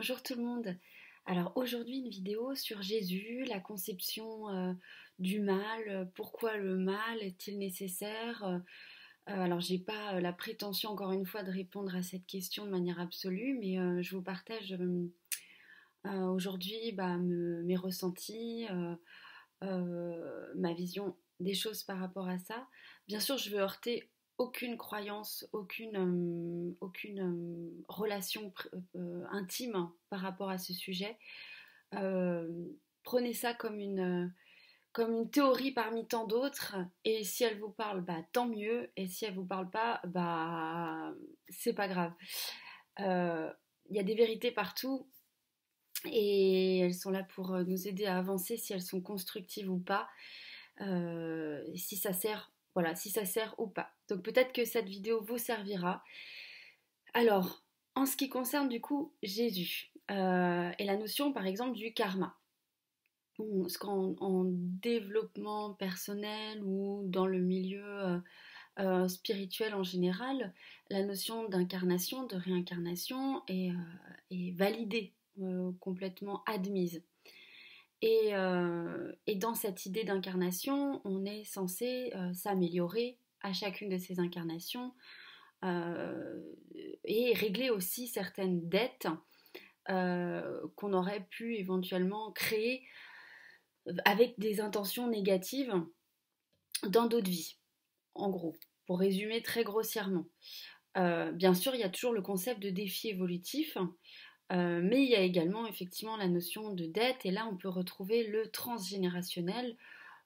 Bonjour tout le monde. Alors aujourd'hui une vidéo sur Jésus, la conception euh, du mal, pourquoi le mal est-il nécessaire euh, Alors j'ai pas euh, la prétention encore une fois de répondre à cette question de manière absolue, mais je vous partage aujourd'hui bah, mes ressentis, ma vision des choses par rapport à ça. Bien sûr je veux heurter aucune croyance, aucune, euh, aucune euh, relation euh, intime par rapport à ce sujet. prenez ça comme une, comme une théorie parmi tant d'autres, et si elle vous parle, bah, tant mieux, et si elle vous parle pas, bah, c'est pas grave. Il y a des vérités partout, et elles sont là pour nous aider à avancer si elles sont constructives ou pas. si ça sert voilà, si ça sert ou pas. Donc peut-être que cette vidéo vous servira. Alors, en ce qui concerne du coup Jésus euh, et la notion par exemple du karma, ce qu'en en développement personnel ou dans le milieu euh, euh, spirituel en général, la notion d'incarnation, de réincarnation est validée, complètement admise. Euh, et, dans cette idée d'incarnation, on est censé euh, s'améliorer à chacune de ces incarnations euh, et régler aussi certaines dettes qu'on aurait pu éventuellement créer avec des intentions négatives dans d'autres vies, en gros, pour résumer très grossièrement. bien sûr, il y a toujours le concept de défi évolutif. Euh, mais il y a également effectivement la notion de dette, et là on peut retrouver le transgénérationnel,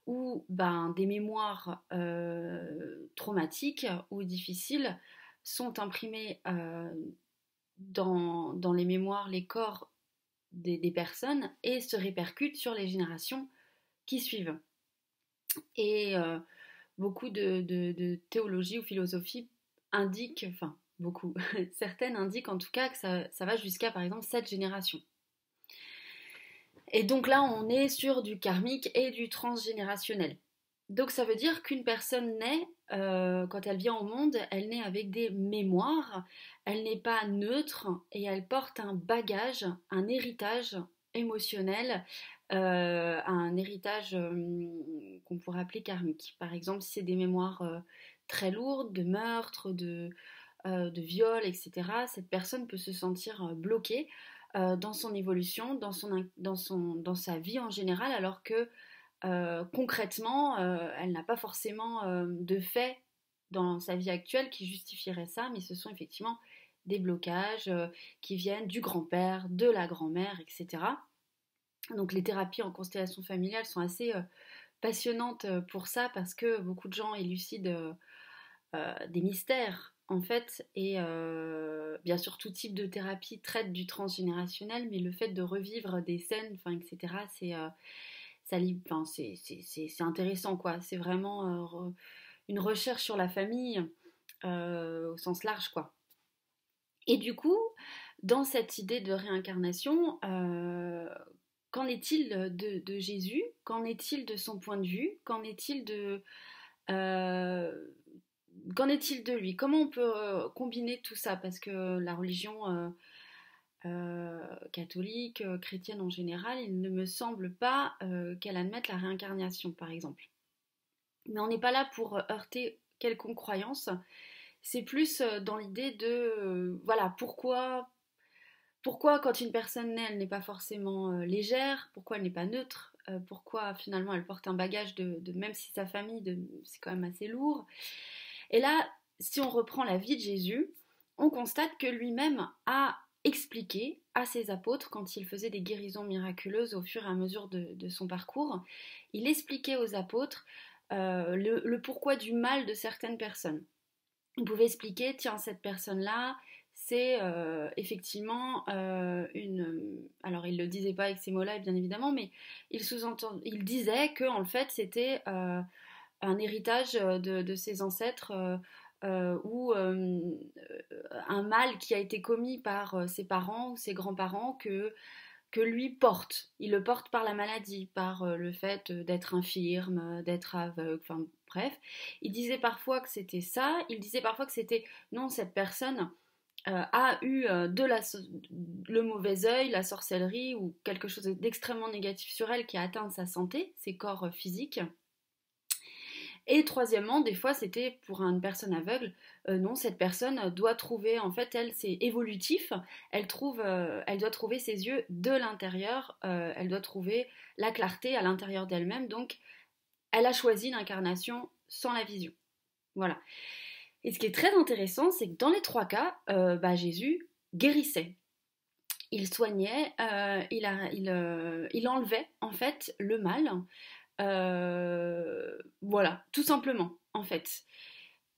où ben, des mémoires euh, traumatiques ou difficiles sont imprimées euh, dans, les mémoires, les corps des, personnes, et se répercutent sur les générations qui suivent. Et beaucoup de, de, théologie ou philosophie indiquent, enfin Certaines indiquent en tout cas que ça, va jusqu'à par exemple cette génération. Et donc là, on est sur du karmique et du transgénérationnel. Donc ça veut dire qu'une personne naît, euh, quand elle vient au monde, elle naît avec des mémoires, elle n'est pas neutre et elle porte un bagage, un héritage émotionnel, euh, un héritage euh, qu'on pourrait appeler karmique. Par exemple, si c'est des mémoires très lourdes, de meurtres, de, de viol, etc., cette personne peut se sentir euh, bloquée euh, dans son évolution, dans sa vie en général, alors que concrètement, elle n'a pas forcément de fait dans sa vie actuelle qui justifierait ça, mais ce sont effectivement des blocages qui viennent du grand-père, de la grand-mère, etc. Donc les thérapies en constellation familiale sont assez passionnantes pour ça parce que beaucoup de gens élucident des mystères en fait, et euh, bien sûr tout type de thérapie traite du transgénérationnel, mais le fait de revivre des scènes, enfin, etc., c'est euh, c'est intéressant, quoi. C'est vraiment euh, une recherche sur la famille au sens large, quoi. Et du coup, dans cette idée de réincarnation, qu'en est-il de, Jésus? Qu'en est-il de son point de vue? Qu'en est-il de qu'en est-il de lui? Comment on peut euh, combiner tout ça? Parce que la religion euh, euh, catholique, chrétienne en général, il ne me semble pas qu'elle admette la réincarnation, par exemple. Mais on n'est pas là pour heurter quelconque croyance. C'est plus dans l'idée de, voilà, pourquoi, pourquoi quand une personne naît, elle n'est pas forcément légère, pourquoi elle n'est pas neutre, pourquoi finalement elle porte un bagage de, de même si sa famille, c'est quand même assez lourd? Et là, si on reprend la vie de Jésus, on constate que lui-même a expliqué à ses apôtres, quand il faisait des guérisons miraculeuses au fur et à mesure de, son parcours, il expliquait aux apôtres euh, le, pourquoi du mal de certaines personnes. Il pouvait expliquer, tiens, cette personne-là, c'est euh, effectivement euh, une... Alors, il ne le disait pas avec ces mots-là, bien évidemment, mais il, sous il disait que, en fait, c'était un héritage de, de ses ancêtres euh, euh, ou euh, un mal qui a été commis par ses parents ou ses grands-parents que, que lui porte. Il le porte par la maladie, par le fait d'être infirme, d'être aveugle, enfin bref. Il disait parfois que c'était ça, il disait parfois que c'était non, cette personne, a eu de la, le mauvais œil, la sorcellerie ou quelque chose d'extrêmement négatif sur elle qui a atteint sa santé, ses corps physiques. Et troisièmement, des fois, c'était pour une personne aveugle, euh, non, cette personne doit trouver, en fait, elle, c'est évolutif, elle, euh, doit trouver ses yeux de l'intérieur, euh, elle doit trouver la clarté à l'intérieur d'elle-même, donc elle a choisi l'incarnation sans la vision. Voilà. Et ce qui est très intéressant, c'est que dans les trois cas, bah, Jésus guérissait. Il soignait, il, enlevait en fait le mal. Euh, voilà, tout simplement, en fait.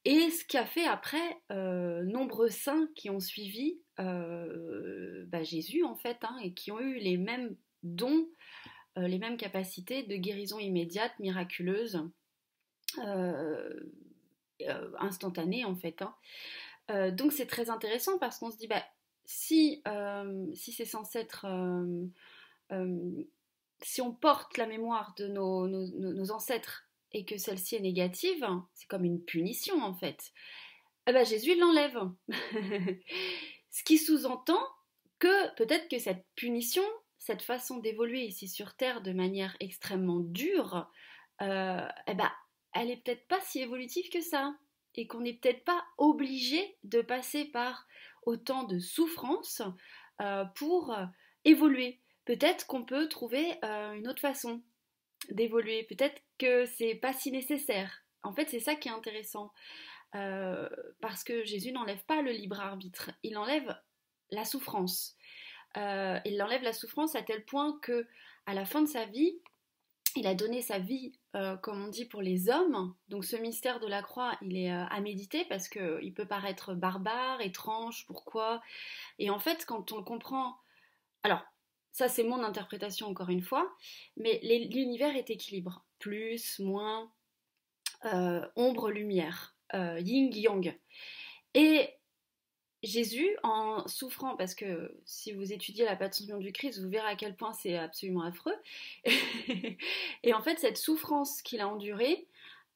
Et ce qui a fait après euh, nombreux saints qui ont suivi euh, bah, Jésus, en fait, hein, et qui ont eu les mêmes dons, les mêmes capacités de guérison immédiate, miraculeuse, instantanée, en fait. Hein. donc c'est très intéressant parce qu'on se dit, bah, si, si c'est censé être si on porte la mémoire de nos, ancêtres et que celle-ci est négative, c'est comme une punition en fait. Eh ben Jésus l'enlève. Ce qui sous-entend que peut-être que cette punition, cette façon d'évoluer ici sur Terre de manière extrêmement dure, euh, eh ben, elle est peut-être pas si évolutive que ça. Et qu'on n'est peut-être pas obligé de passer par autant de souffrances euh, pour évoluer peut-être qu'on peut trouver euh, une autre façon d'évoluer. Peut-être que c'est pas si nécessaire. En fait, c'est ça qui est intéressant. Euh, parce que Jésus n'enlève pas le libre arbitre, il enlève la souffrance. Euh, il enlève la souffrance à tel point que, à la fin de sa vie, il a donné sa vie, comme on dit, pour les hommes. Donc ce mystère de la croix, il est à méditer parce qu'il peut paraître barbare, étrange, pourquoi? Et en fait, quand on comprend... Alors, ça, c'est mon interprétation encore une fois. Mais l'univers est équilibre. Plus, moins, euh, ombre, lumière, euh, yin, yang. Et Jésus, en souffrant, parce que si vous étudiez la passion du Christ, vous verrez à quel point c'est absolument affreux. et en fait, cette souffrance qu'il a endurée,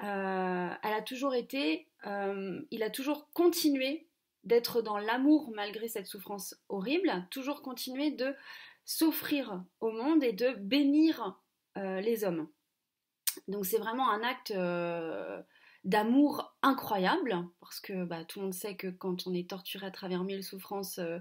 euh, elle a toujours été, il a toujours continué d'être dans l'amour malgré cette souffrance horrible, toujours continué de s'offrir au monde et de bénir euh, les hommes. Donc c'est vraiment un acte euh, d'amour incroyable, parce que bah, tout le monde sait que quand on est torturé à travers mille souffrances, euh,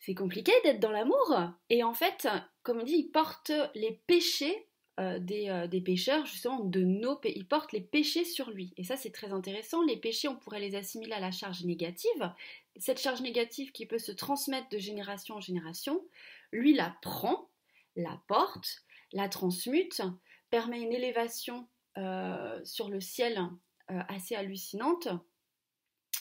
c'est compliqué d'être dans l'amour. Et en fait, comme on dit, il porte les péchés des, des, pécheurs, justement, de nos il porte les péchés sur lui. Et ça, c'est très intéressant. Les péchés, on pourrait les assimiler à la charge négative. Cette charge négative qui peut se transmettre de génération en génération, lui la prend, la porte, la transmute, permet une élévation euh, sur le ciel euh, assez hallucinante.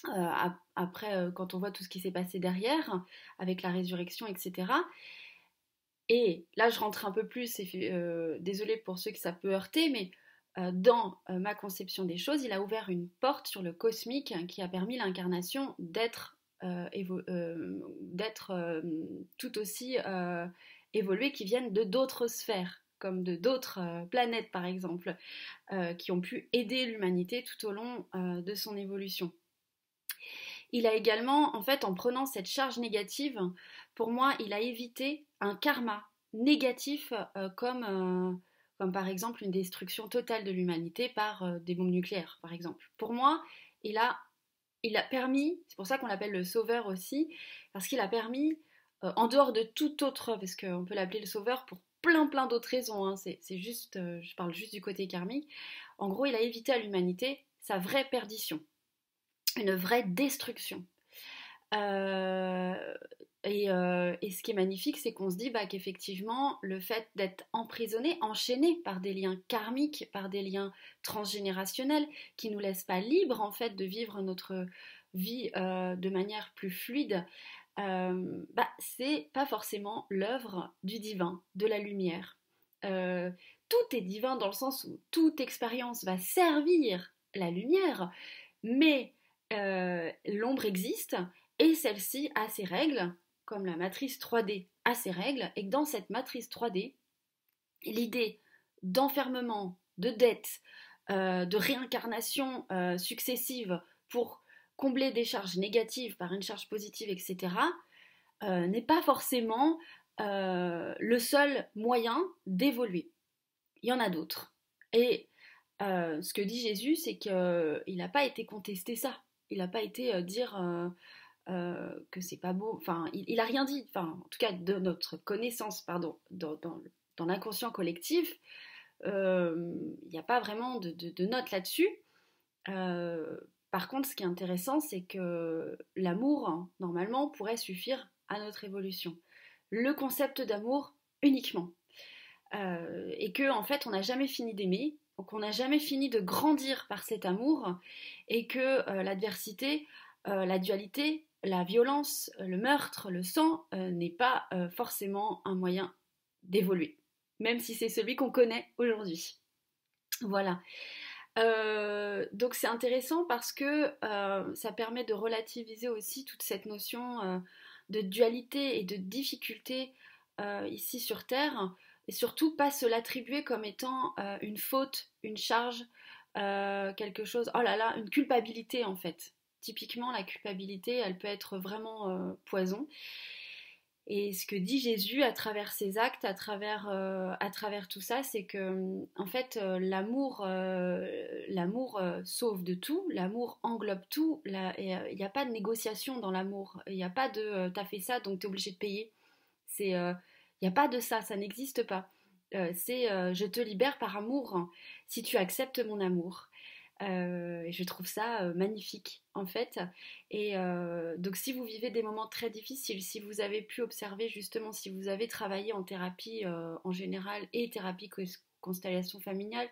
Euh, après, quand on voit tout ce qui s'est passé derrière, avec la résurrection, etc. Et là, je rentre un peu plus, désolé pour ceux que ça peut heurter, mais dans ma conception des choses, il a ouvert une porte sur le cosmique qui a permis l'incarnation d'être d'être euh, tout aussi évolués qui viennent de d'autres sphères comme de d'autres planètes par exemple, qui ont pu aider l'humanité tout au long de son évolution. Il a également, en fait, en prenant cette charge négative, pour moi, il a évité un karma négatif comme, comme par exemple une destruction totale de l'humanité par des bombes nucléaires, par exemple. Pour moi, il a il a permis, c'est pour ça qu'on l'appelle le sauveur aussi, parce qu'il a permis, euh, en dehors de tout autre, parce qu'on peut l'appeler le sauveur pour plein plein d'autres raisons, hein, c'est juste, euh, je parle juste du côté karmique, en gros il a évité à l'humanité sa vraie perdition, une vraie destruction. Euh, euh, et, ce qui est magnifique, c'est qu'on se dit bah, qu'effectivement, le fait d'être emprisonné, enchaîné par des liens karmiques, par des liens transgénérationnels, qui nous laissent pas libres en fait de vivre notre vie euh, de manière plus fluide, euh, bah, c'est pas forcément l'œuvre du divin, de la lumière. tout est divin dans le sens où toute expérience va servir la lumière, mais l'ombre existe et celle-ci a ses règles, comme la matrice 3D a ses règles, et que dans cette matrice 3D, l'idée d'enfermement, de dette, euh, de réincarnation euh, successive pour combler des charges négatives par une charge positive, etc., n'est pas forcément le seul moyen d'évoluer. Il y en a d'autres. Et ce que dit Jésus, c'est qu'il n'a pas été contesté ça. Il n'a pas été dire que c'est pas beau. Enfin, il, n'a rien dit. Enfin, en tout cas, de notre connaissance, pardon, dans, l'inconscient collectif, il n'y a pas vraiment de, de, notes là-dessus. par contre, ce qui est intéressant, c'est que l'amour, hein, normalement, pourrait suffire à notre évolution. Le concept d'amour uniquement. et que, en fait, on n'a jamais fini d'aimer, qu'on n'a jamais fini de grandir par cet amour, et que l'adversité, la dualité, la violence, le meurtre, le sang n'est pas forcément un moyen d'évoluer même si c'est celui qu'on connaît aujourd'hui. Voilà. Euh, donc c'est intéressant parce que euh, ça permet de relativiser aussi toute cette notion euh, de dualité et de difficulté ici sur Terre, et surtout pas se l'attribuer comme étant une faute, une charge, quelque chose, oh là là, une culpabilité en fait. Typiquement, la culpabilité, elle peut être vraiment poison. Et ce que dit Jésus à travers ses actes, à travers, euh, à travers tout ça, c'est que en fait euh, l'amour, euh, l'amour sauve de tout, l'amour englobe tout. Il n'y a pas de négociation dans l'amour. Il n'y a pas de t'as fait ça donc tu es obligé de payer. Il n'y a pas de ça, ça n'existe pas. c'est je te libère par amour si tu acceptes mon amour. Euh, et je trouve ça euh, magnifique en fait. Et euh, donc si vous vivez des moments très difficiles, si vous avez pu observer justement, si vous avez travaillé en thérapie en général et thérapie constellation familiale,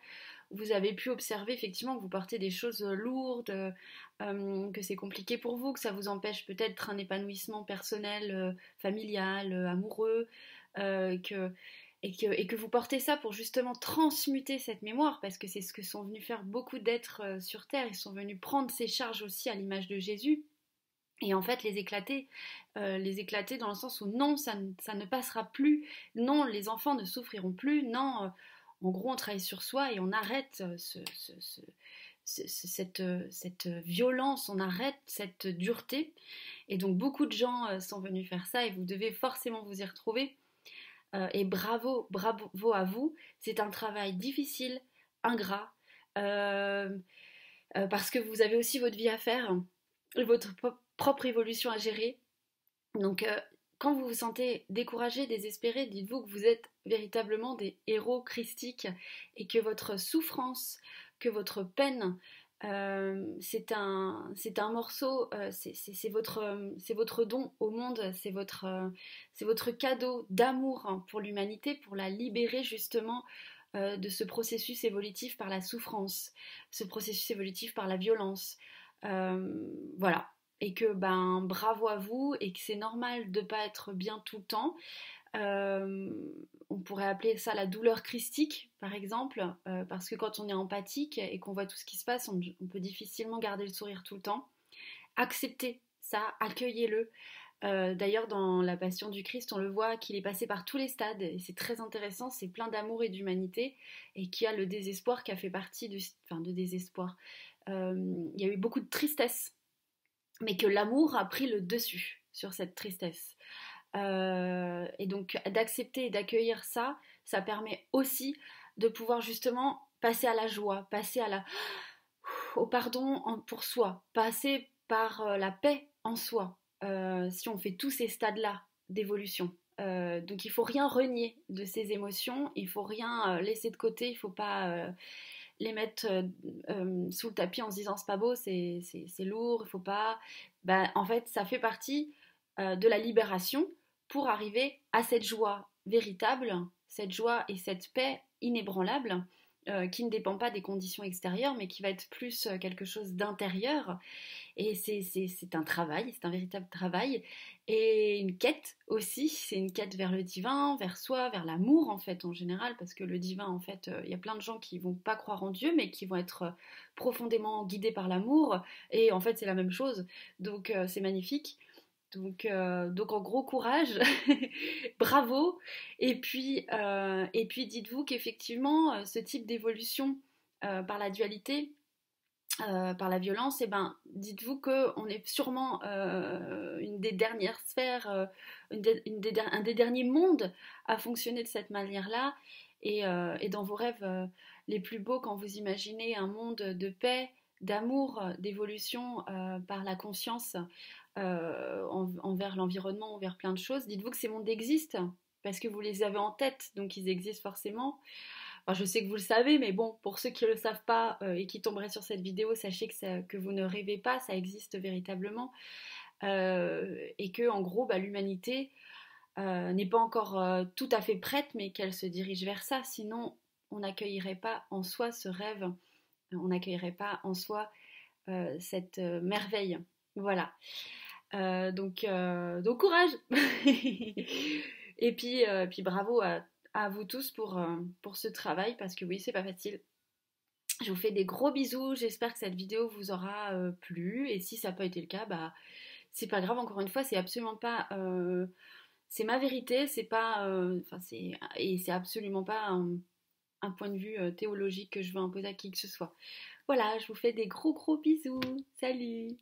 vous avez pu observer effectivement que vous portez des choses lourdes, que c'est compliqué pour vous, que ça vous empêche peut-être un épanouissement personnel, familial, amoureux, que et que, vous portez ça pour justement transmuter cette mémoire, parce que c'est ce que sont venus faire beaucoup d'êtres euh, sur Terre, ils sont venus prendre ces charges aussi à l'image de Jésus, et en fait les éclater, euh, les éclater dans le sens où non, ça, ne passera plus, non, les enfants ne souffriront plus, non, euh, en gros on travaille sur soi et on arrête cette, cette, violence, on arrête cette dureté. Et donc beaucoup de gens sont venus faire ça et vous devez forcément vous y retrouver. Euh, et bravo, bravo à vous. C'est un travail difficile, ingrat, euh, euh, parce que vous avez aussi votre vie à faire, votre propre évolution à gérer. Donc, quand vous vous sentez découragé, désespéré, dites-vous que vous êtes véritablement des héros christiques et que votre souffrance, que votre peine, euh, c'est un, un morceau, euh, c'est votre, votre don au monde, c'est votre, votre cadeau d'amour hein, pour l'humanité, pour la libérer justement euh, de ce processus évolutif par la souffrance, ce processus évolutif par la violence. voilà. Et que ben bravo à vous et que c'est normal de pas être bien tout le temps. Euh, on pourrait appeler ça la douleur christique, par exemple, euh, parce que quand on est empathique et qu'on voit tout ce qui se passe, on, peut difficilement garder le sourire tout le temps. Acceptez ça, accueillez-le. Euh, d'ailleurs, dans La Passion du Christ, on le voit qu'il est passé par tous les stades et c'est très intéressant. C'est plein d'amour et d'humanité et qui a le désespoir qui a fait partie du, enfin, de désespoir. il y a eu beaucoup de tristesse, mais que l'amour a pris le dessus sur cette tristesse. Euh, et donc d'accepter et d'accueillir ça, ça permet aussi de pouvoir justement passer à la joie, passer à la au pardon pour soi, passer par euh, la paix en soi. Euh, si on fait tous ces stades-là d'évolution. donc il faut rien renier de ces émotions, il faut rien laisser de côté, il faut pas les mettre sous le tapis en se disant c'est pas beau, c'est lourd, il faut pas. Ben, en fait, ça fait partie de la libération pour arriver à cette joie véritable, cette joie et cette paix inébranlable euh, qui ne dépend pas des conditions extérieures mais qui va être plus euh, quelque chose d'intérieur. Et c'est un travail, c'est un véritable travail et une quête aussi, c'est une quête vers le divin, vers soi, vers l'amour en fait en général parce que le divin en fait, euh, il y a plein de gens qui vont pas croire en Dieu mais qui vont être profondément guidés par l'amour et en fait c'est la même chose. Donc c'est magnifique. Donc, euh, donc en gros courage, bravo. Et puis, euh, dites-vous qu'effectivement, euh, ce type d'évolution par la dualité, par la violence, et eh ben, dites-vous qu'on est sûrement une des dernières sphères, un des derniers mondes à fonctionner de cette manière-là. Et, dans vos rêves les plus beaux, quand vous imaginez un monde de paix, d'amour, d'évolution par la conscience envers l'environnement, envers plein de choses, dites-vous que ces mondes existent parce que vous les avez en tête, donc ils existent forcément. je sais que vous le savez, mais bon, pour ceux qui ne le savent pas euh, et qui tomberaient sur cette vidéo, sachez que, vous ne rêvez pas, ça existe véritablement. Euh, et que, en gros, bah, l'humanité euh, n'est pas encore tout à fait prête, mais qu'elle se dirige vers ça. Sinon, on n'accueillerait pas en soi ce rêve, on n'accueillerait pas en soi cette merveille. Voilà. donc, donc courage Et puis, euh, puis bravo à, vous tous pour, euh, ce travail parce que oui, c'est pas facile. Je vous fais des gros bisous. J'espère que cette vidéo vous aura euh, plu. Et si ça n'a pas été le cas, bah c'est pas grave. Encore une fois, c'est absolument pas. c'est ma vérité. C'est pas. C'est et c'est absolument pas un, point de vue théologique que je veux imposer à qui que ce soit. Voilà, je vous fais des gros gros bisous. Salut